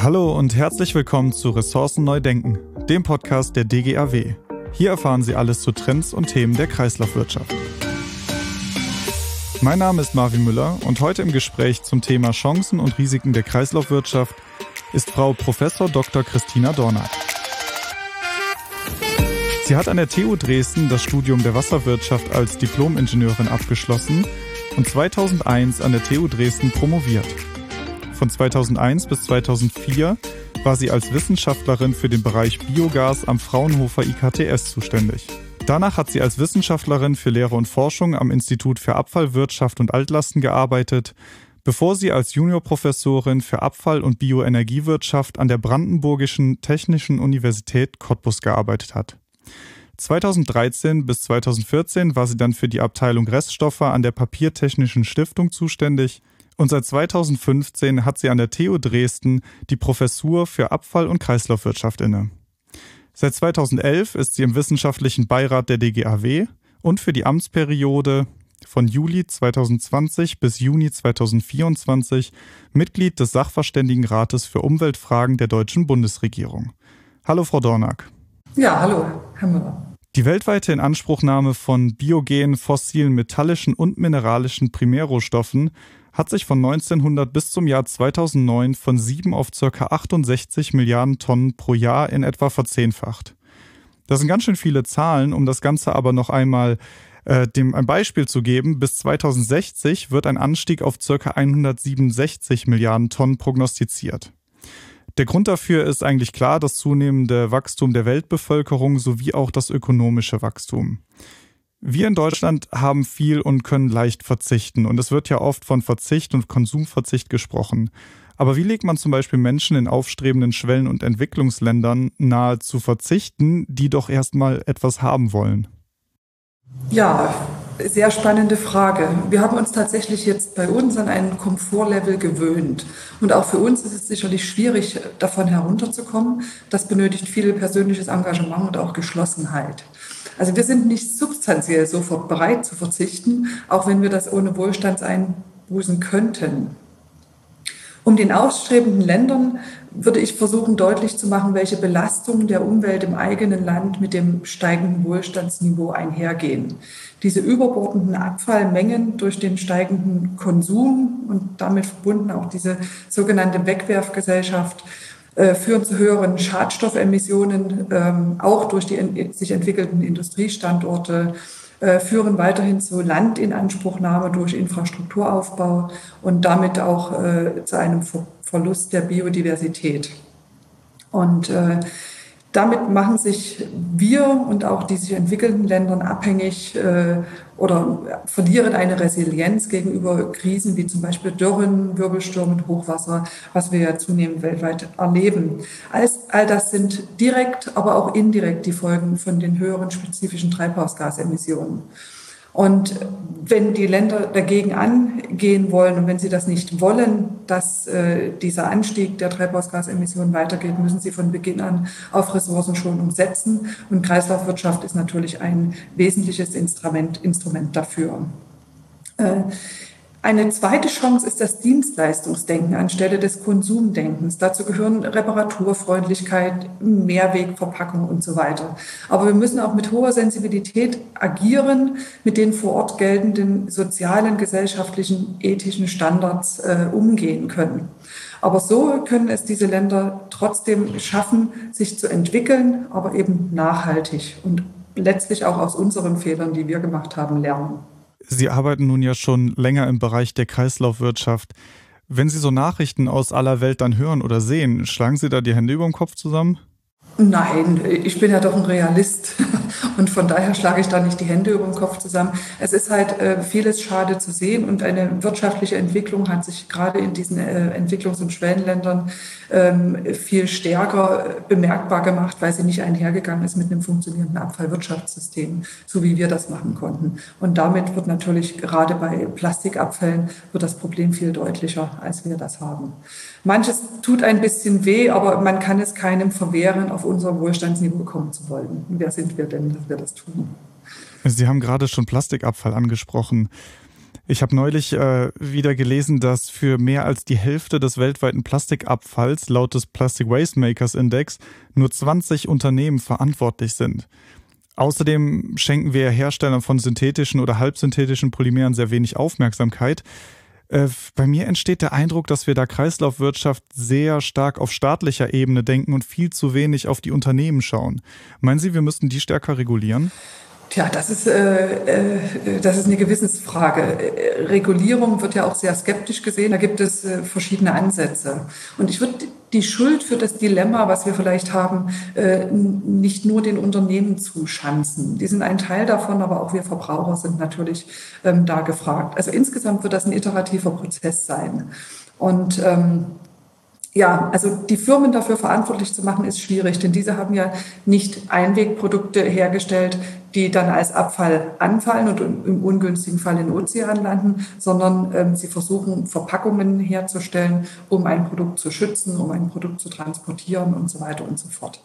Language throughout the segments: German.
Hallo und herzlich willkommen zu Ressourcen Neu Denken, dem Podcast der DGAW. Hier erfahren Sie alles zu Trends und Themen der Kreislaufwirtschaft. Mein Name ist Marvin Müller und heute im Gespräch zum Thema Chancen und Risiken der Kreislaufwirtschaft ist Frau Prof. Dr. Christina Dornack. Sie hat an der TU Dresden das Studium der Wasserwirtschaft als Diplom-Ingenieurin abgeschlossen und 2001 an der TU Dresden promoviert. Von 2001 bis 2004 war sie als Wissenschaftlerin für den Bereich Biogas am Fraunhofer IKTS zuständig. Danach hat sie als Wissenschaftlerin für Lehre und Forschung am Institut für Abfallwirtschaft und Altlasten gearbeitet, bevor sie als Juniorprofessorin für Abfall- und Bioenergiewirtschaft an der Brandenburgischen Technischen Universität Cottbus gearbeitet hat. 2013 bis 2014 war sie dann für die Abteilung Reststoffe an der Papiertechnischen Stiftung zuständig und seit 2015 hat sie an der TU Dresden die Professur für Abfall- und Kreislaufwirtschaft inne. Seit 2011 ist sie im wissenschaftlichen Beirat der DGAW und für die Amtsperiode von Juli 2020 bis Juni 2024 Mitglied des Sachverständigenrates für Umweltfragen der deutschen Bundesregierung. Hallo, Frau Dornack. Ja, hallo, Herr Müller. Die weltweite Inanspruchnahme von biogenen, fossilen, metallischen und mineralischen Primärrohstoffen hat sich von 1900 bis zum Jahr 2009 von 7 auf ca. 68 Milliarden Tonnen pro Jahr in etwa verzehnfacht. Das sind ganz schön viele Zahlen, um das Ganze aber noch einmal äh, dem ein Beispiel zu geben. Bis 2060 wird ein Anstieg auf ca. 167 Milliarden Tonnen prognostiziert. Der Grund dafür ist eigentlich klar das zunehmende Wachstum der Weltbevölkerung sowie auch das ökonomische Wachstum. Wir in Deutschland haben viel und können leicht verzichten. Und es wird ja oft von Verzicht und Konsumverzicht gesprochen. Aber wie legt man zum Beispiel Menschen in aufstrebenden Schwellen- und Entwicklungsländern nahe zu verzichten, die doch erstmal etwas haben wollen? Ja, sehr spannende Frage. Wir haben uns tatsächlich jetzt bei uns an einen Komfortlevel gewöhnt. Und auch für uns ist es sicherlich schwierig, davon herunterzukommen. Das benötigt viel persönliches Engagement und auch Geschlossenheit. Also wir sind nicht substanziell sofort bereit zu verzichten, auch wenn wir das ohne Wohlstandseinbußen könnten. Um den ausstrebenden Ländern würde ich versuchen deutlich zu machen, welche Belastungen der Umwelt im eigenen Land mit dem steigenden Wohlstandsniveau einhergehen. Diese überbordenden Abfallmengen durch den steigenden Konsum und damit verbunden auch diese sogenannte Wegwerfgesellschaft führen zu höheren Schadstoffemissionen, ähm, auch durch die sich entwickelten Industriestandorte, äh, führen weiterhin zu Landinanspruchnahme durch Infrastrukturaufbau und damit auch äh, zu einem Verlust der Biodiversität. Und damit machen sich wir und auch die sich entwickelnden Ländern abhängig äh, oder verlieren eine Resilienz gegenüber Krisen wie zum Beispiel Dürren, Wirbelstürmen, Hochwasser, was wir ja zunehmend weltweit erleben. Alles, all das sind direkt, aber auch indirekt die Folgen von den höheren spezifischen Treibhausgasemissionen. Und wenn die Länder dagegen angehen wollen und wenn sie das nicht wollen, dass äh, dieser Anstieg der Treibhausgasemissionen weitergeht, müssen sie von Beginn an auf Ressourcenschonung setzen. Und Kreislaufwirtschaft ist natürlich ein wesentliches Instrument, Instrument dafür. Äh, eine zweite Chance ist das Dienstleistungsdenken anstelle des Konsumdenkens. Dazu gehören Reparaturfreundlichkeit, Mehrwegverpackung und so weiter. Aber wir müssen auch mit hoher Sensibilität agieren, mit den vor Ort geltenden sozialen, gesellschaftlichen, ethischen Standards äh, umgehen können. Aber so können es diese Länder trotzdem schaffen, sich zu entwickeln, aber eben nachhaltig und letztlich auch aus unseren Fehlern, die wir gemacht haben, lernen. Sie arbeiten nun ja schon länger im Bereich der Kreislaufwirtschaft. Wenn Sie so Nachrichten aus aller Welt dann hören oder sehen, schlagen Sie da die Hände über den Kopf zusammen? Nein, ich bin ja doch ein Realist und von daher schlage ich da nicht die Hände über den Kopf zusammen. Es ist halt äh, vieles schade zu sehen und eine wirtschaftliche Entwicklung hat sich gerade in diesen äh, Entwicklungs- und Schwellenländern ähm, viel stärker äh, bemerkbar gemacht, weil sie nicht einhergegangen ist mit einem funktionierenden Abfallwirtschaftssystem, so wie wir das machen konnten. Und damit wird natürlich gerade bei Plastikabfällen wird das Problem viel deutlicher, als wir das haben. Manches tut ein bisschen weh, aber man kann es keinem verwehren, auf unser Wohlstandsniveau kommen zu wollen. Wer sind wir denn, dass wir das tun? Sie haben gerade schon Plastikabfall angesprochen. Ich habe neulich äh, wieder gelesen, dass für mehr als die Hälfte des weltweiten Plastikabfalls laut des Plastic Waste Makers Index nur 20 Unternehmen verantwortlich sind. Außerdem schenken wir Herstellern von synthetischen oder halbsynthetischen Polymeren sehr wenig Aufmerksamkeit. Äh, bei mir entsteht der Eindruck, dass wir da Kreislaufwirtschaft sehr stark auf staatlicher Ebene denken und viel zu wenig auf die Unternehmen schauen. Meinen Sie, wir müssten die stärker regulieren? Tja, das ist, äh, äh, das ist eine Gewissensfrage. Äh, Regulierung wird ja auch sehr skeptisch gesehen. Da gibt es äh, verschiedene Ansätze. Und ich würde die Schuld für das Dilemma, was wir vielleicht haben, äh, nicht nur den Unternehmen zuschanzen. Die sind ein Teil davon, aber auch wir Verbraucher sind natürlich ähm, da gefragt. Also insgesamt wird das ein iterativer Prozess sein. Und ähm, ja, also die Firmen dafür verantwortlich zu machen, ist schwierig, denn diese haben ja nicht Einwegprodukte hergestellt, die dann als Abfall anfallen und im ungünstigen Fall in Ozean landen, sondern ähm, sie versuchen Verpackungen herzustellen, um ein Produkt zu schützen, um ein Produkt zu transportieren und so weiter und so fort.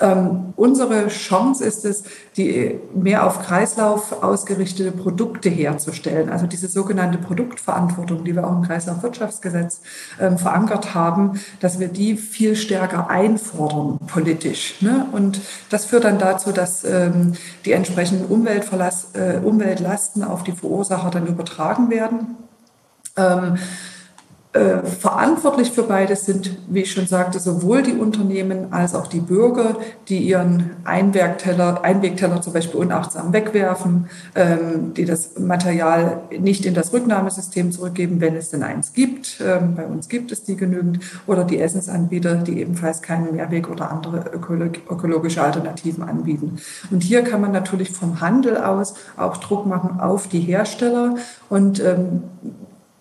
Ähm, unsere Chance ist es, die mehr auf Kreislauf ausgerichtete Produkte herzustellen. Also diese sogenannte Produktverantwortung, die wir auch im Kreislaufwirtschaftsgesetz ähm, verankert haben, dass wir die viel stärker einfordern politisch. Ne? Und das führt dann dazu, dass ähm, die entsprechenden Umweltverlass, äh, Umweltlasten auf die Verursacher dann übertragen werden. Äh, verantwortlich für beides sind, wie ich schon sagte, sowohl die Unternehmen als auch die Bürger, die ihren Einwegteller, Einwegteller zum Beispiel unachtsam wegwerfen, ähm, die das Material nicht in das Rücknahmesystem zurückgeben, wenn es denn eins gibt. Ähm, bei uns gibt es die genügend. Oder die Essensanbieter, die ebenfalls keinen Mehrweg oder andere ökologische Alternativen anbieten. Und hier kann man natürlich vom Handel aus auch Druck machen auf die Hersteller und ähm,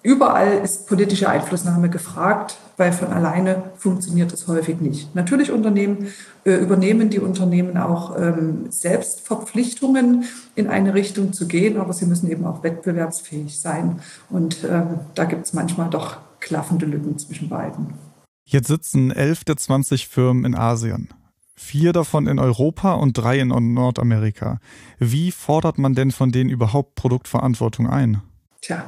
Überall ist politische Einflussnahme gefragt, weil von alleine funktioniert es häufig nicht. Natürlich Unternehmen, äh, übernehmen die Unternehmen auch ähm, selbst Verpflichtungen, in eine Richtung zu gehen, aber sie müssen eben auch wettbewerbsfähig sein. Und ähm, da gibt es manchmal doch klaffende Lücken zwischen beiden. Jetzt sitzen elf der 20 Firmen in Asien. Vier davon in Europa und drei in Nordamerika. Wie fordert man denn von denen überhaupt Produktverantwortung ein? Tja,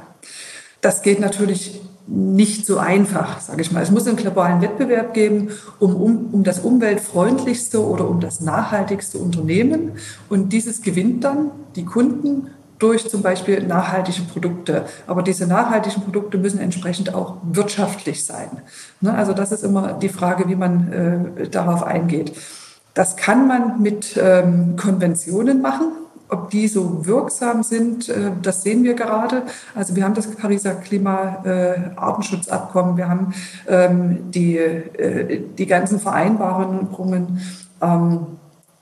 das geht natürlich nicht so einfach, sage ich mal. Es muss einen globalen Wettbewerb geben um, um, um das umweltfreundlichste oder um das nachhaltigste Unternehmen. Und dieses gewinnt dann die Kunden durch zum Beispiel nachhaltige Produkte. Aber diese nachhaltigen Produkte müssen entsprechend auch wirtschaftlich sein. Ne? Also das ist immer die Frage, wie man äh, darauf eingeht. Das kann man mit ähm, Konventionen machen. Ob die so wirksam sind, äh, das sehen wir gerade. Also wir haben das Pariser Klima-Artenschutzabkommen, wir haben ähm, die, äh, die ganzen Vereinbarungen, ähm,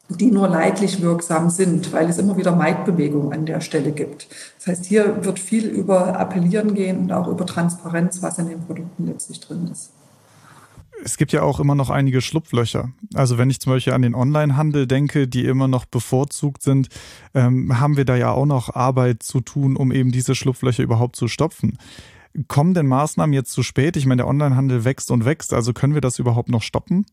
die nur leidlich wirksam sind, weil es immer wieder Maidbewegungen an der Stelle gibt. Das heißt, hier wird viel über Appellieren gehen und auch über Transparenz, was in den Produkten letztlich drin ist es gibt ja auch immer noch einige Schlupflöcher. Also wenn ich zum Beispiel an den Onlinehandel denke, die immer noch bevorzugt sind, ähm, haben wir da ja auch noch Arbeit zu tun, um eben diese Schlupflöcher überhaupt zu stopfen. Kommen denn Maßnahmen jetzt zu spät? Ich meine, der Onlinehandel wächst und wächst, also können wir das überhaupt noch stoppen?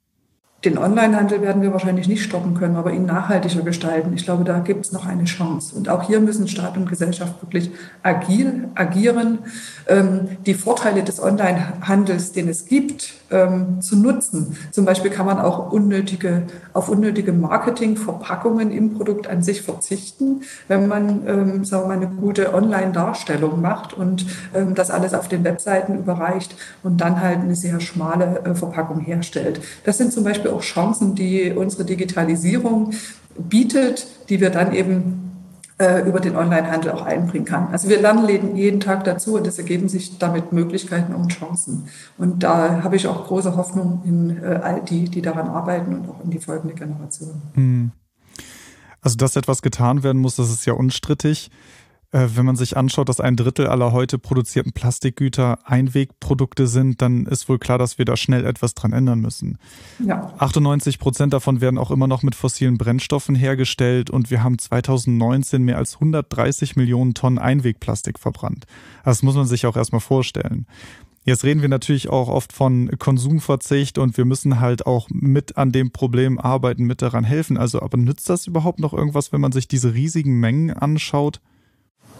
Den Onlinehandel werden wir wahrscheinlich nicht stoppen können, aber ihn nachhaltiger gestalten. Ich glaube, da gibt es noch eine Chance. Und auch hier müssen Staat und Gesellschaft wirklich agil agieren, ähm, die Vorteile des Onlinehandels, den es gibt, ähm, zu nutzen. Zum Beispiel kann man auch unnötige, auf unnötige Marketingverpackungen im Produkt an sich verzichten, wenn man ähm, sagen wir mal, eine gute Online-Darstellung macht und ähm, das alles auf den Webseiten überreicht und dann halt eine sehr schmale äh, Verpackung herstellt. Das sind zum Beispiel auch Chancen, die unsere Digitalisierung bietet, die wir dann eben äh, über den Onlinehandel auch einbringen kann. Also wir lernen jeden Tag dazu und es ergeben sich damit Möglichkeiten und Chancen. Und da habe ich auch große Hoffnung in äh, all die, die daran arbeiten und auch in die folgende Generation. Hm. Also dass etwas getan werden muss, das ist ja unstrittig. Äh, wenn man sich anschaut, dass ein Drittel aller heute produzierten Plastikgüter Einwegprodukte sind, dann ist wohl klar, dass wir da schnell etwas dran ändern müssen. Ja. 98 Prozent davon werden auch immer noch mit fossilen Brennstoffen hergestellt und wir haben 2019 mehr als 130 Millionen Tonnen Einwegplastik verbrannt. Das muss man sich auch erstmal vorstellen. Jetzt reden wir natürlich auch oft von Konsumverzicht und wir müssen halt auch mit an dem Problem arbeiten, mit daran helfen. Also, aber nützt das überhaupt noch irgendwas, wenn man sich diese riesigen Mengen anschaut?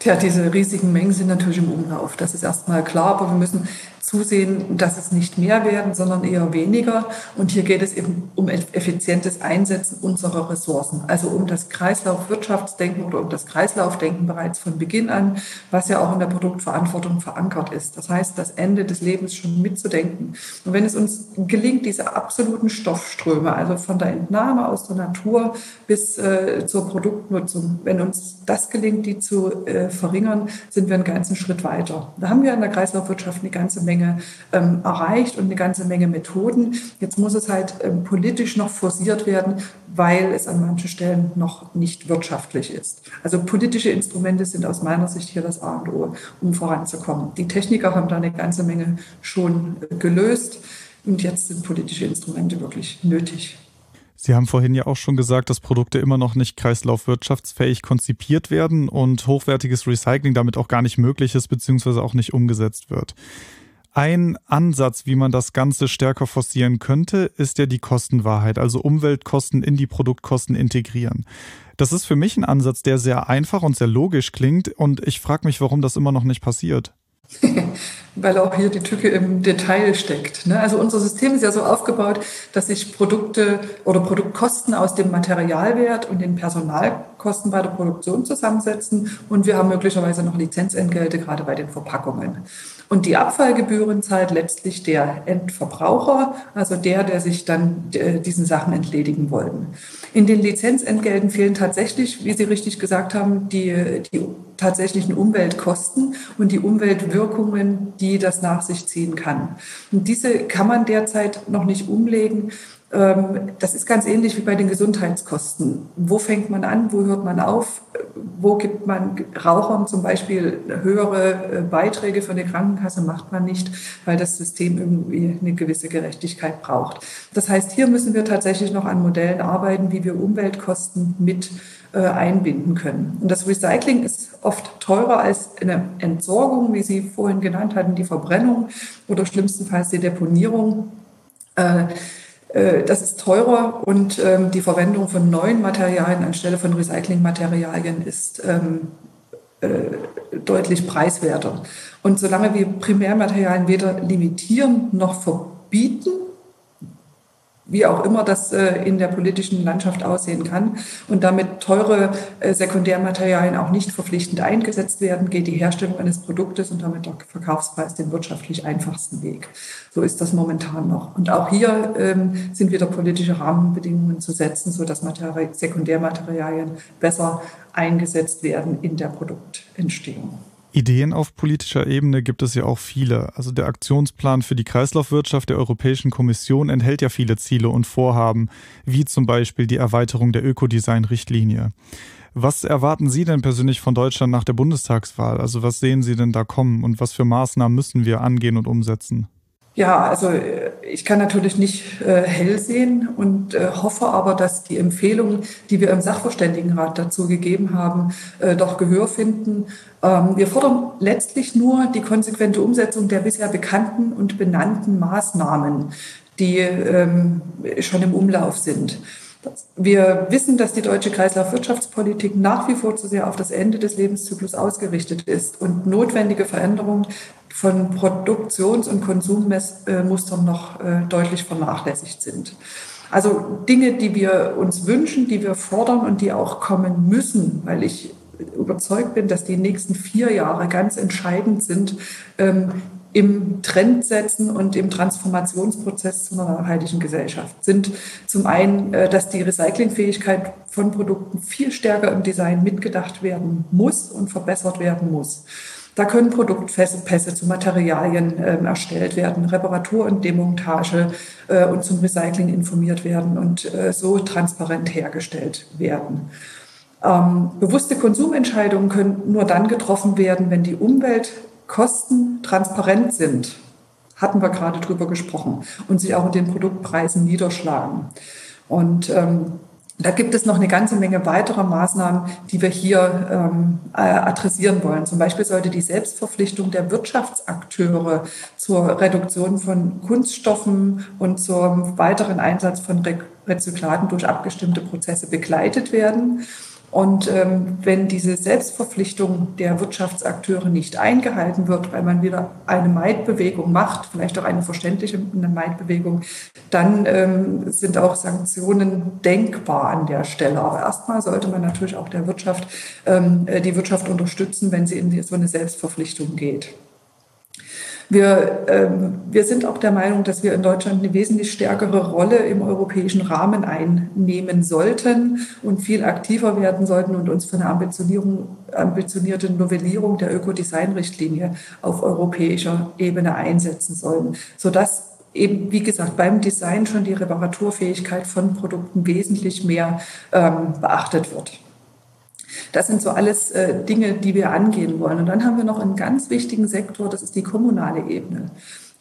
Tja, diese riesigen Mengen sind natürlich im Umlauf. Das ist erstmal klar, aber wir müssen zusehen, dass es nicht mehr werden, sondern eher weniger. Und hier geht es eben um effizientes Einsetzen unserer Ressourcen, also um das Kreislaufwirtschaftsdenken oder um das Kreislaufdenken bereits von Beginn an, was ja auch in der Produktverantwortung verankert ist. Das heißt, das Ende des Lebens schon mitzudenken. Und wenn es uns gelingt, diese absoluten Stoffströme, also von der Entnahme aus der Natur bis äh, zur Produktnutzung, wenn uns das gelingt, die zu äh, verringern, sind wir einen ganzen Schritt weiter. Da haben wir in der Kreislaufwirtschaft eine ganze Menge ähm, erreicht und eine ganze Menge Methoden. Jetzt muss es halt ähm, politisch noch forciert werden, weil es an manchen Stellen noch nicht wirtschaftlich ist. Also politische Instrumente sind aus meiner Sicht hier das A und O, um voranzukommen. Die Techniker haben da eine ganze Menge schon äh, gelöst und jetzt sind politische Instrumente wirklich nötig. Sie haben vorhin ja auch schon gesagt, dass Produkte immer noch nicht kreislaufwirtschaftsfähig konzipiert werden und hochwertiges Recycling damit auch gar nicht möglich ist, beziehungsweise auch nicht umgesetzt wird. Ein Ansatz, wie man das Ganze stärker forcieren könnte, ist ja die Kostenwahrheit, also Umweltkosten in die Produktkosten integrieren. Das ist für mich ein Ansatz, der sehr einfach und sehr logisch klingt und ich frage mich, warum das immer noch nicht passiert. Weil auch hier die Tücke im Detail steckt. Ne? Also unser System ist ja so aufgebaut, dass sich Produkte oder Produktkosten aus dem Materialwert und den Personalkosten bei der Produktion zusammensetzen und wir haben möglicherweise noch Lizenzentgelte gerade bei den Verpackungen. Und die Abfallgebühren zahlt letztlich der Endverbraucher, also der, der sich dann äh, diesen Sachen entledigen wollen. In den Lizenzentgelten fehlen tatsächlich, wie Sie richtig gesagt haben, die, die tatsächlichen Umweltkosten und die Umweltwirkungen, die das nach sich ziehen kann. Und diese kann man derzeit noch nicht umlegen. Ähm, das ist ganz ähnlich wie bei den Gesundheitskosten. Wo fängt man an? Wo hört man auf? Wo gibt man Rauchern zum Beispiel höhere äh, Beiträge für eine Krankenkasse? Macht man nicht, weil das System irgendwie eine gewisse Gerechtigkeit braucht. Das heißt, hier müssen wir tatsächlich noch an Modellen arbeiten, wie wir Umweltkosten mit einbinden können. Und das Recycling ist oft teurer als eine Entsorgung, wie Sie vorhin genannt hatten, die Verbrennung oder schlimmstenfalls die Deponierung. Äh, äh, das ist teurer und ähm, die Verwendung von neuen Materialien anstelle von Recyclingmaterialien ist ähm, äh, deutlich preiswerter. Und solange wir Primärmaterialien weder limitieren noch verbieten, wie auch immer das äh, in der politischen Landschaft aussehen kann. Und damit teure äh, Sekundärmaterialien auch nicht verpflichtend eingesetzt werden, geht die Herstellung eines Produktes und damit der Verkaufspreis den wirtschaftlich einfachsten Weg. So ist das momentan noch. Und auch hier ähm, sind wieder politische Rahmenbedingungen zu setzen, sodass Materi Sekundärmaterialien besser eingesetzt werden in der Produktentstehung. Ideen auf politischer Ebene gibt es ja auch viele. Also der Aktionsplan für die Kreislaufwirtschaft der Europäischen Kommission enthält ja viele Ziele und Vorhaben, wie zum Beispiel die Erweiterung der Ökodesign-Richtlinie. Was erwarten Sie denn persönlich von Deutschland nach der Bundestagswahl? Also was sehen Sie denn da kommen und was für Maßnahmen müssen wir angehen und umsetzen? Ja, also äh, ich kann natürlich nicht äh, hell sehen und äh, hoffe aber, dass die Empfehlungen, die wir im Sachverständigenrat dazu gegeben haben, äh, doch Gehör finden. Ähm, wir fordern letztlich nur die konsequente Umsetzung der bisher bekannten und benannten Maßnahmen, die ähm, schon im Umlauf sind. Wir wissen, dass die deutsche Kreislaufwirtschaftspolitik nach wie vor zu sehr auf das Ende des Lebenszyklus ausgerichtet ist und notwendige Veränderungen von Produktions- und Konsummustern noch äh, deutlich vernachlässigt sind. Also Dinge, die wir uns wünschen, die wir fordern und die auch kommen müssen, weil ich überzeugt bin, dass die nächsten vier Jahre ganz entscheidend sind, ähm, im Trend setzen und im Transformationsprozess zu einer nachhaltigen Gesellschaft sind zum einen, äh, dass die Recyclingfähigkeit von Produkten viel stärker im Design mitgedacht werden muss und verbessert werden muss. Da können Produktpässe zu Materialien äh, erstellt werden, Reparatur und Demontage äh, und zum Recycling informiert werden und äh, so transparent hergestellt werden. Ähm, bewusste Konsumentscheidungen können nur dann getroffen werden, wenn die Umwelt Kosten transparent sind, hatten wir gerade drüber gesprochen, und sich auch in den Produktpreisen niederschlagen. Und ähm, da gibt es noch eine ganze Menge weiterer Maßnahmen, die wir hier ähm, äh, adressieren wollen. Zum Beispiel sollte die Selbstverpflichtung der Wirtschaftsakteure zur Reduktion von Kunststoffen und zum weiteren Einsatz von Re Rezyklaten durch abgestimmte Prozesse begleitet werden. Und ähm, wenn diese Selbstverpflichtung der Wirtschaftsakteure nicht eingehalten wird, weil man wieder eine Maidbewegung macht, vielleicht auch eine verständliche Maidbewegung, dann ähm, sind auch Sanktionen denkbar an der Stelle. Aber erstmal sollte man natürlich auch der Wirtschaft, ähm, die Wirtschaft unterstützen, wenn sie in so eine Selbstverpflichtung geht. Wir, ähm, wir sind auch der Meinung, dass wir in Deutschland eine wesentlich stärkere Rolle im europäischen Rahmen einnehmen sollten und viel aktiver werden sollten und uns für eine ambitionierte Novellierung der Ökodesign-Richtlinie auf europäischer Ebene einsetzen sollen, sodass eben, wie gesagt, beim Design schon die Reparaturfähigkeit von Produkten wesentlich mehr ähm, beachtet wird. Das sind so alles äh, Dinge, die wir angehen wollen. Und dann haben wir noch einen ganz wichtigen Sektor, das ist die kommunale Ebene.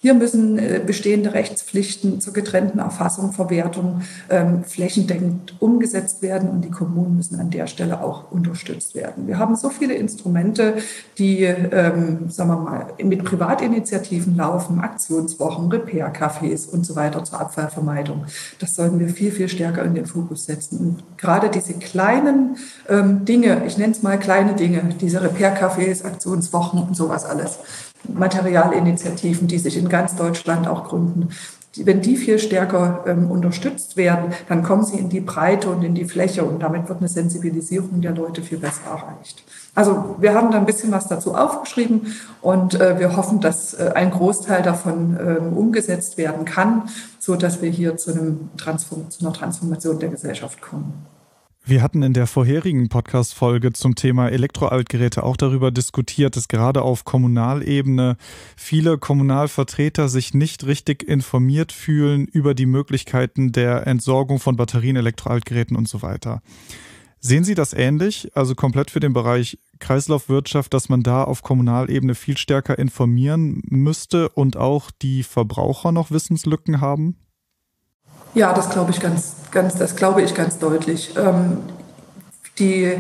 Hier müssen äh, bestehende Rechtspflichten zur getrennten Erfassung, Verwertung ähm, flächendeckend umgesetzt werden und die Kommunen müssen an der Stelle auch unterstützt werden. Wir haben so viele Instrumente, die, ähm, sagen wir mal, mit Privatinitiativen laufen, Aktionswochen, Repair-Cafés und so weiter zur Abfallvermeidung. Das sollten wir viel, viel stärker in den Fokus setzen. Und gerade diese kleinen ähm, Dinge, ich nenne es mal kleine Dinge, diese Repair-Cafés, Aktionswochen und sowas alles, Materialinitiativen, die sich in ganz Deutschland auch gründen. Wenn die viel stärker ähm, unterstützt werden, dann kommen sie in die Breite und in die Fläche und damit wird eine Sensibilisierung der Leute viel besser erreicht. Also wir haben da ein bisschen was dazu aufgeschrieben und äh, wir hoffen, dass äh, ein Großteil davon äh, umgesetzt werden kann, so dass wir hier zu, einem Transform zu einer Transformation der Gesellschaft kommen. Wir hatten in der vorherigen Podcast-Folge zum Thema Elektroaltgeräte auch darüber diskutiert, dass gerade auf Kommunalebene viele Kommunalvertreter sich nicht richtig informiert fühlen über die Möglichkeiten der Entsorgung von Batterien, Elektroaltgeräten und so weiter. Sehen Sie das ähnlich, also komplett für den Bereich Kreislaufwirtschaft, dass man da auf Kommunalebene viel stärker informieren müsste und auch die Verbraucher noch Wissenslücken haben? Ja, das glaube ich ganz, ganz, das glaube ich ganz deutlich. Ähm, die,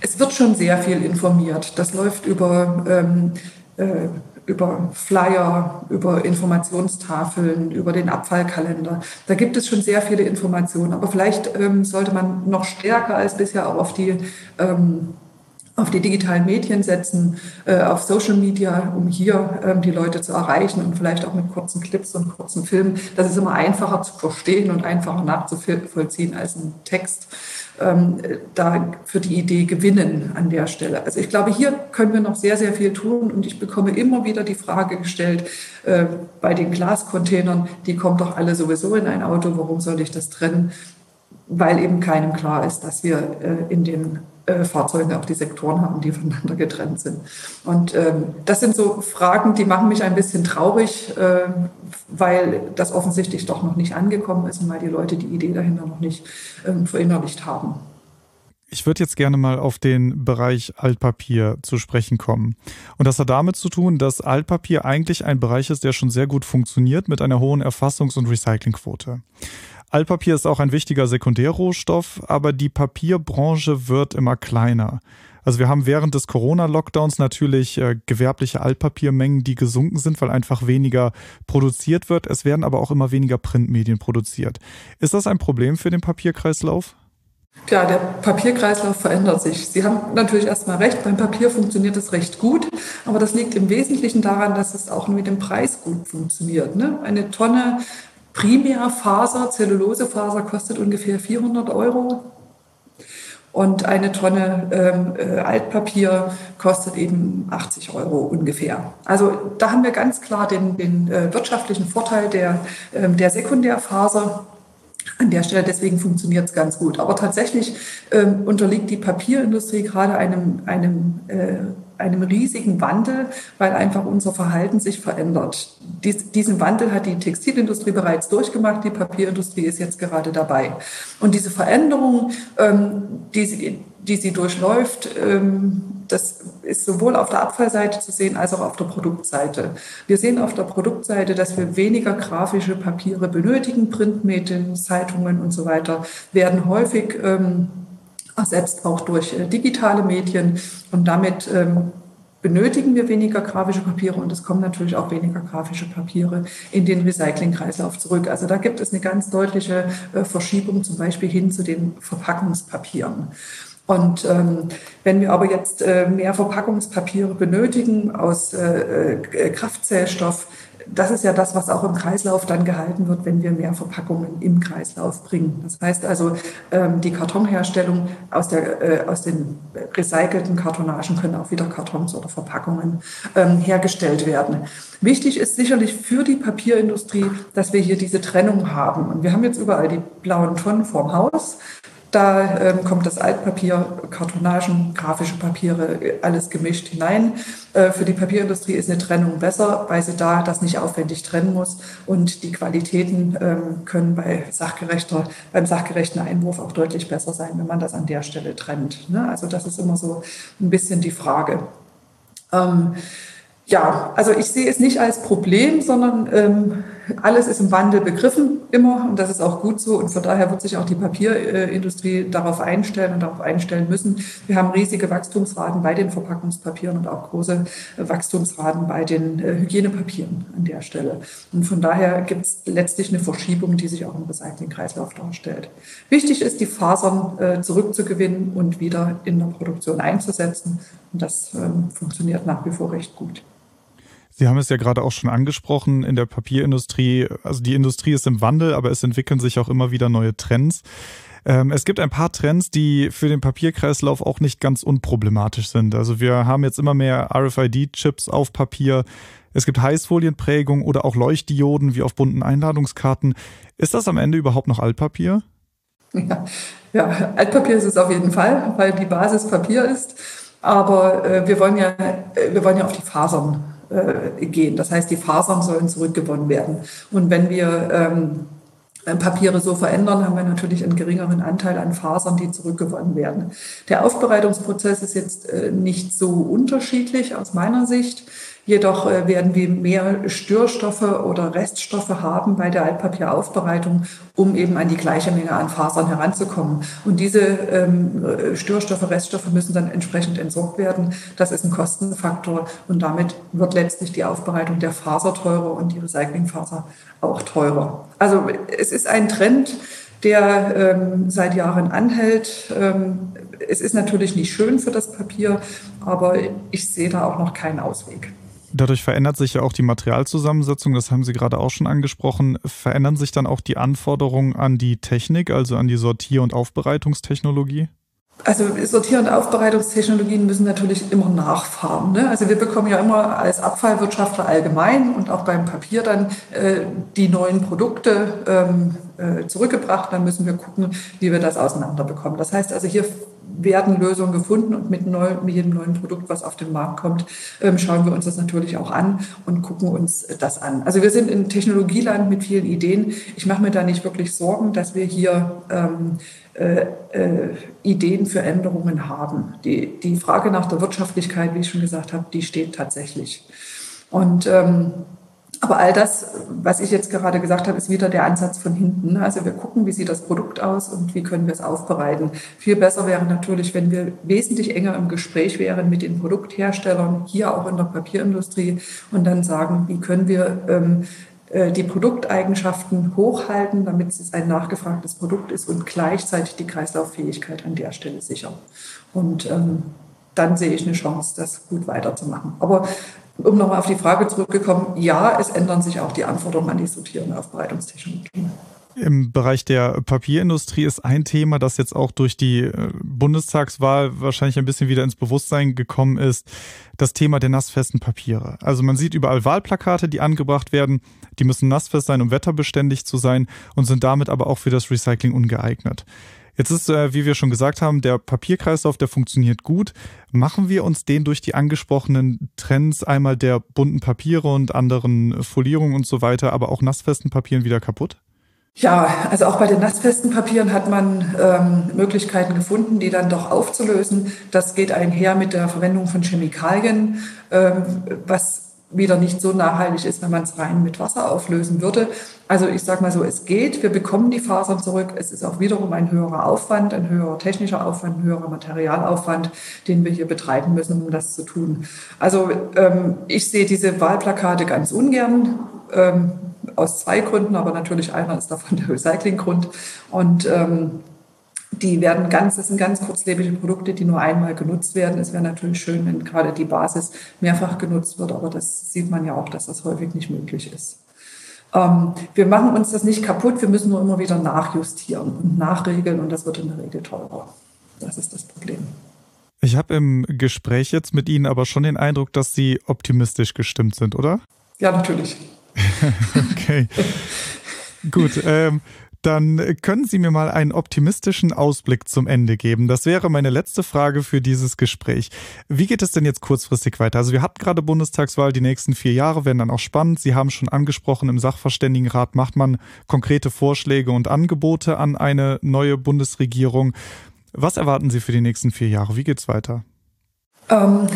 es wird schon sehr viel informiert. Das läuft über, ähm, äh, über Flyer, über Informationstafeln, über den Abfallkalender. Da gibt es schon sehr viele Informationen. Aber vielleicht ähm, sollte man noch stärker als bisher auch auf die ähm, auf die digitalen Medien setzen, äh, auf Social Media, um hier ähm, die Leute zu erreichen und vielleicht auch mit kurzen Clips und kurzen Filmen. Das ist immer einfacher zu verstehen und einfacher nachzuvollziehen als ein Text. Ähm, da für die Idee gewinnen an der Stelle. Also ich glaube, hier können wir noch sehr, sehr viel tun und ich bekomme immer wieder die Frage gestellt äh, bei den Glascontainern, die kommen doch alle sowieso in ein Auto, warum soll ich das trennen? Weil eben keinem klar ist, dass wir äh, in den äh, Fahrzeugen auch die Sektoren haben, die voneinander getrennt sind. Und ähm, das sind so Fragen, die machen mich ein bisschen traurig, äh, weil das offensichtlich doch noch nicht angekommen ist und weil die Leute die Idee dahinter noch nicht ähm, verinnerlicht haben. Ich würde jetzt gerne mal auf den Bereich Altpapier zu sprechen kommen. Und das hat damit zu tun, dass Altpapier eigentlich ein Bereich ist, der schon sehr gut funktioniert mit einer hohen Erfassungs- und Recyclingquote. Altpapier ist auch ein wichtiger Sekundärrohstoff, aber die Papierbranche wird immer kleiner. Also wir haben während des Corona-Lockdowns natürlich äh, gewerbliche Altpapiermengen, die gesunken sind, weil einfach weniger produziert wird. Es werden aber auch immer weniger Printmedien produziert. Ist das ein Problem für den Papierkreislauf? Ja, der Papierkreislauf verändert sich. Sie haben natürlich erstmal recht, beim Papier funktioniert es recht gut, aber das liegt im Wesentlichen daran, dass es auch mit dem Preis gut funktioniert. Ne? Eine Tonne Primärfaser, Zellulosefaser kostet ungefähr 400 Euro. Und eine Tonne ähm, äh, Altpapier kostet eben 80 Euro ungefähr. Also da haben wir ganz klar den, den äh, wirtschaftlichen Vorteil der, äh, der Sekundärfaser an der Stelle. Deswegen funktioniert es ganz gut. Aber tatsächlich ähm, unterliegt die Papierindustrie gerade einem, einem äh, einem riesigen Wandel, weil einfach unser Verhalten sich verändert. Dies, diesen Wandel hat die Textilindustrie bereits durchgemacht, die Papierindustrie ist jetzt gerade dabei. Und diese Veränderung, ähm, die, sie, die sie durchläuft, ähm, das ist sowohl auf der Abfallseite zu sehen als auch auf der Produktseite. Wir sehen auf der Produktseite, dass wir weniger grafische Papiere benötigen, Printmedien, Zeitungen und so weiter werden häufig ähm, ersetzt auch durch äh, digitale Medien und damit ähm, benötigen wir weniger grafische Papiere und es kommen natürlich auch weniger grafische Papiere in den Recyclingkreislauf zurück. Also da gibt es eine ganz deutliche äh, Verschiebung zum Beispiel hin zu den Verpackungspapieren. Und ähm, wenn wir aber jetzt äh, mehr Verpackungspapiere benötigen aus äh, äh, Kraftzellstoff, das ist ja das, was auch im Kreislauf dann gehalten wird, wenn wir mehr Verpackungen im Kreislauf bringen. Das heißt also, ähm, die Kartonherstellung aus, der, äh, aus den recycelten Kartonagen können auch wieder Kartons oder Verpackungen ähm, hergestellt werden. Wichtig ist sicherlich für die Papierindustrie, dass wir hier diese Trennung haben. Und wir haben jetzt überall die blauen Tonnen vorm Haus. Da ähm, kommt das Altpapier, Kartonagen, grafische Papiere, alles gemischt hinein. Äh, für die Papierindustrie ist eine Trennung besser, weil sie da das nicht aufwendig trennen muss und die Qualitäten ähm, können bei sachgerechter, beim sachgerechten Einwurf auch deutlich besser sein, wenn man das an der Stelle trennt. Ne? Also das ist immer so ein bisschen die Frage. Ähm, ja, also ich sehe es nicht als Problem, sondern ähm, alles ist im Wandel begriffen immer und das ist auch gut so und von daher wird sich auch die Papierindustrie darauf einstellen und darauf einstellen müssen. Wir haben riesige Wachstumsraten bei den Verpackungspapieren und auch große Wachstumsraten bei den äh, Hygienepapieren an der Stelle. Und von daher gibt es letztlich eine Verschiebung, die sich auch im Recyclingkreislauf darstellt. Wichtig ist, die Fasern äh, zurückzugewinnen und wieder in der Produktion einzusetzen und das ähm, funktioniert nach wie vor recht gut. Sie haben es ja gerade auch schon angesprochen in der Papierindustrie. Also die Industrie ist im Wandel, aber es entwickeln sich auch immer wieder neue Trends. Ähm, es gibt ein paar Trends, die für den Papierkreislauf auch nicht ganz unproblematisch sind. Also wir haben jetzt immer mehr RFID-Chips auf Papier. Es gibt Heißfolienprägung oder auch Leuchtdioden wie auf bunten Einladungskarten. Ist das am Ende überhaupt noch Altpapier? Ja, ja Altpapier ist es auf jeden Fall, weil die Basis Papier ist. Aber äh, wir, wollen ja, äh, wir wollen ja auf die Fasern äh, gehen. Das heißt, die Fasern sollen zurückgewonnen werden. Und wenn wir ähm, Papiere so verändern, haben wir natürlich einen geringeren Anteil an Fasern, die zurückgewonnen werden. Der Aufbereitungsprozess ist jetzt äh, nicht so unterschiedlich aus meiner Sicht. Jedoch äh, werden wir mehr Störstoffe oder Reststoffe haben bei der Altpapieraufbereitung, um eben an die gleiche Menge an Fasern heranzukommen. Und diese ähm, Störstoffe, Reststoffe müssen dann entsprechend entsorgt werden. Das ist ein Kostenfaktor und damit wird letztlich die Aufbereitung der Faser teurer und die Recyclingfaser auch teurer. Also es ist ein Trend, der ähm, seit Jahren anhält. Ähm, es ist natürlich nicht schön für das Papier, aber ich sehe da auch noch keinen Ausweg. Dadurch verändert sich ja auch die Materialzusammensetzung, das haben Sie gerade auch schon angesprochen. Verändern sich dann auch die Anforderungen an die Technik, also an die Sortier- und Aufbereitungstechnologie? Also Sortier- und Aufbereitungstechnologien müssen natürlich immer nachfahren. Ne? Also wir bekommen ja immer als Abfallwirtschaftler allgemein und auch beim Papier dann äh, die neuen Produkte ähm, äh, zurückgebracht. Dann müssen wir gucken, wie wir das auseinanderbekommen. Das heißt also hier werden Lösungen gefunden und mit, neu, mit jedem neuen Produkt, was auf den Markt kommt, ähm, schauen wir uns das natürlich auch an und gucken uns das an. Also wir sind in Technologieland mit vielen Ideen. Ich mache mir da nicht wirklich Sorgen, dass wir hier ähm, äh, äh, Ideen für Änderungen haben. Die, die Frage nach der Wirtschaftlichkeit, wie ich schon gesagt habe, die steht tatsächlich. Und ähm, aber all das, was ich jetzt gerade gesagt habe, ist wieder der Ansatz von hinten. Also wir gucken, wie sieht das Produkt aus und wie können wir es aufbereiten. Viel besser wäre natürlich, wenn wir wesentlich enger im Gespräch wären mit den Produktherstellern, hier auch in der Papierindustrie, und dann sagen, wie können wir ähm, äh, die Produkteigenschaften hochhalten, damit es ein nachgefragtes Produkt ist und gleichzeitig die Kreislauffähigkeit an der Stelle sichern. Und ähm, dann sehe ich eine Chance, das gut weiterzumachen. Aber um nochmal auf die Frage zurückgekommen, ja, es ändern sich auch die Anforderungen an die Sortier- und Aufbereitungstechnologien. Im Bereich der Papierindustrie ist ein Thema, das jetzt auch durch die äh, Bundestagswahl wahrscheinlich ein bisschen wieder ins Bewusstsein gekommen ist, das Thema der nassfesten Papiere. Also man sieht überall Wahlplakate, die angebracht werden, die müssen nassfest sein, um wetterbeständig zu sein und sind damit aber auch für das Recycling ungeeignet. Jetzt ist, äh, wie wir schon gesagt haben, der Papierkreislauf, der funktioniert gut. Machen wir uns den durch die angesprochenen Trends einmal der bunten Papiere und anderen Folierungen und so weiter, aber auch nassfesten Papieren wieder kaputt? Ja, also auch bei den nassfesten Papieren hat man ähm, Möglichkeiten gefunden, die dann doch aufzulösen. Das geht einher mit der Verwendung von Chemikalien, ähm, was wieder nicht so nachhaltig ist, wenn man es rein mit Wasser auflösen würde. Also ich sage mal so, es geht, wir bekommen die Fasern zurück. Es ist auch wiederum ein höherer Aufwand, ein höherer technischer Aufwand, ein höherer Materialaufwand, den wir hier betreiben müssen, um das zu tun. Also ähm, ich sehe diese Wahlplakate ganz ungern. Ähm, aus zwei Gründen, aber natürlich einer ist davon der Recyclinggrund. Und ähm, die werden ganz, das sind ganz kurzlebige Produkte, die nur einmal genutzt werden. Es wäre natürlich schön, wenn gerade die Basis mehrfach genutzt wird, aber das sieht man ja auch, dass das häufig nicht möglich ist. Ähm, wir machen uns das nicht kaputt, wir müssen nur immer wieder nachjustieren und nachregeln und das wird in der Regel teurer. Das ist das Problem. Ich habe im Gespräch jetzt mit Ihnen aber schon den Eindruck, dass Sie optimistisch gestimmt sind, oder? Ja, natürlich. okay. Gut. Ähm, dann können Sie mir mal einen optimistischen Ausblick zum Ende geben. Das wäre meine letzte Frage für dieses Gespräch. Wie geht es denn jetzt kurzfristig weiter? Also wir hatten gerade Bundestagswahl, die nächsten vier Jahre werden dann auch spannend. Sie haben schon angesprochen, im Sachverständigenrat macht man konkrete Vorschläge und Angebote an eine neue Bundesregierung. Was erwarten Sie für die nächsten vier Jahre? Wie geht's weiter? Ähm,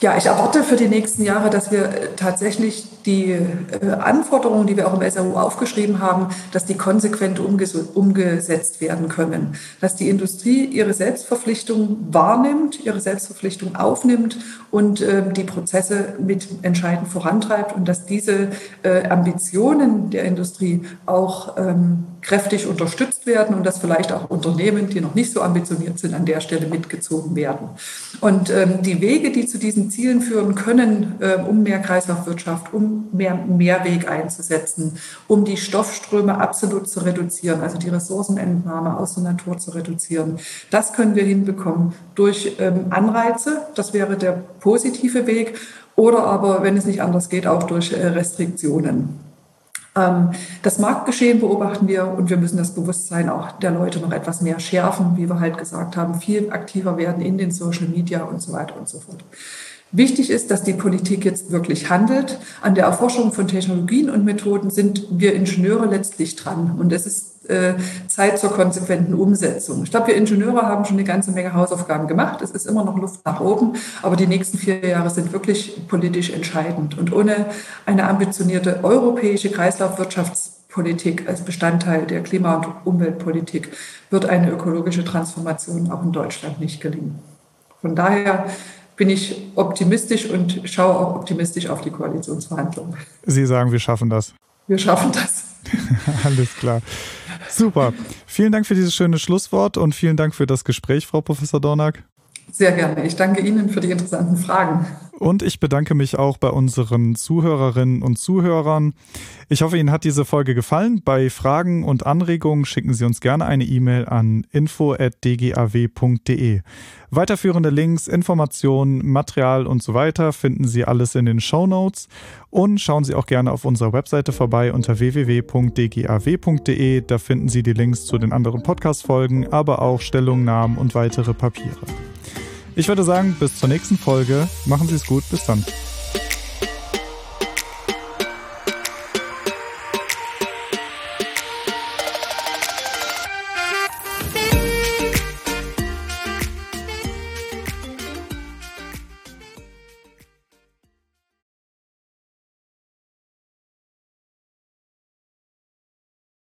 ja, ich erwarte für die nächsten Jahre, dass wir äh, tatsächlich die äh, Anforderungen, die wir auch im SAU aufgeschrieben haben, dass die konsequent umgesetzt werden können. Dass die Industrie ihre Selbstverpflichtung wahrnimmt, ihre Selbstverpflichtung aufnimmt und äh, die Prozesse mit entscheidend vorantreibt und dass diese äh, Ambitionen der Industrie auch ähm, kräftig unterstützt werden und dass vielleicht auch Unternehmen, die noch nicht so ambitioniert sind, an der Stelle mitgezogen werden. Und ähm, die Wege, die zu diesen Zielen führen können, äh, um mehr Kreislaufwirtschaft, um mehr Mehrweg einzusetzen, um die Stoffströme absolut zu reduzieren, also die Ressourcenentnahme aus der Natur zu reduzieren. Das können wir hinbekommen durch ähm, Anreize. Das wäre der positive Weg. Oder aber, wenn es nicht anders geht, auch durch äh, Restriktionen. Ähm, das Marktgeschehen beobachten wir und wir müssen das Bewusstsein auch der Leute noch etwas mehr schärfen, wie wir halt gesagt haben, viel aktiver werden in den Social Media und so weiter und so fort. Wichtig ist, dass die Politik jetzt wirklich handelt. An der Erforschung von Technologien und Methoden sind wir Ingenieure letztlich dran. Und es ist äh, Zeit zur konsequenten Umsetzung. Ich glaube, wir Ingenieure haben schon eine ganze Menge Hausaufgaben gemacht. Es ist immer noch Luft nach oben. Aber die nächsten vier Jahre sind wirklich politisch entscheidend. Und ohne eine ambitionierte europäische Kreislaufwirtschaftspolitik als Bestandteil der Klima- und Umweltpolitik wird eine ökologische Transformation auch in Deutschland nicht gelingen. Von daher bin ich optimistisch und schaue auch optimistisch auf die Koalitionsverhandlungen. Sie sagen, wir schaffen das. Wir schaffen das. Alles klar. Super. Vielen Dank für dieses schöne Schlusswort und vielen Dank für das Gespräch, Frau Professor Dornack. Sehr gerne. Ich danke Ihnen für die interessanten Fragen. Und ich bedanke mich auch bei unseren Zuhörerinnen und Zuhörern. Ich hoffe, Ihnen hat diese Folge gefallen. Bei Fragen und Anregungen schicken Sie uns gerne eine E-Mail an info.dgaw.de. Weiterführende Links, Informationen, Material und so weiter finden Sie alles in den Show Notes. Und schauen Sie auch gerne auf unserer Webseite vorbei unter www.dgaw.de. Da finden Sie die Links zu den anderen Podcast-Folgen, aber auch Stellungnahmen und weitere Papiere. Ich würde sagen, bis zur nächsten Folge. Machen Sie es gut. Bis dann.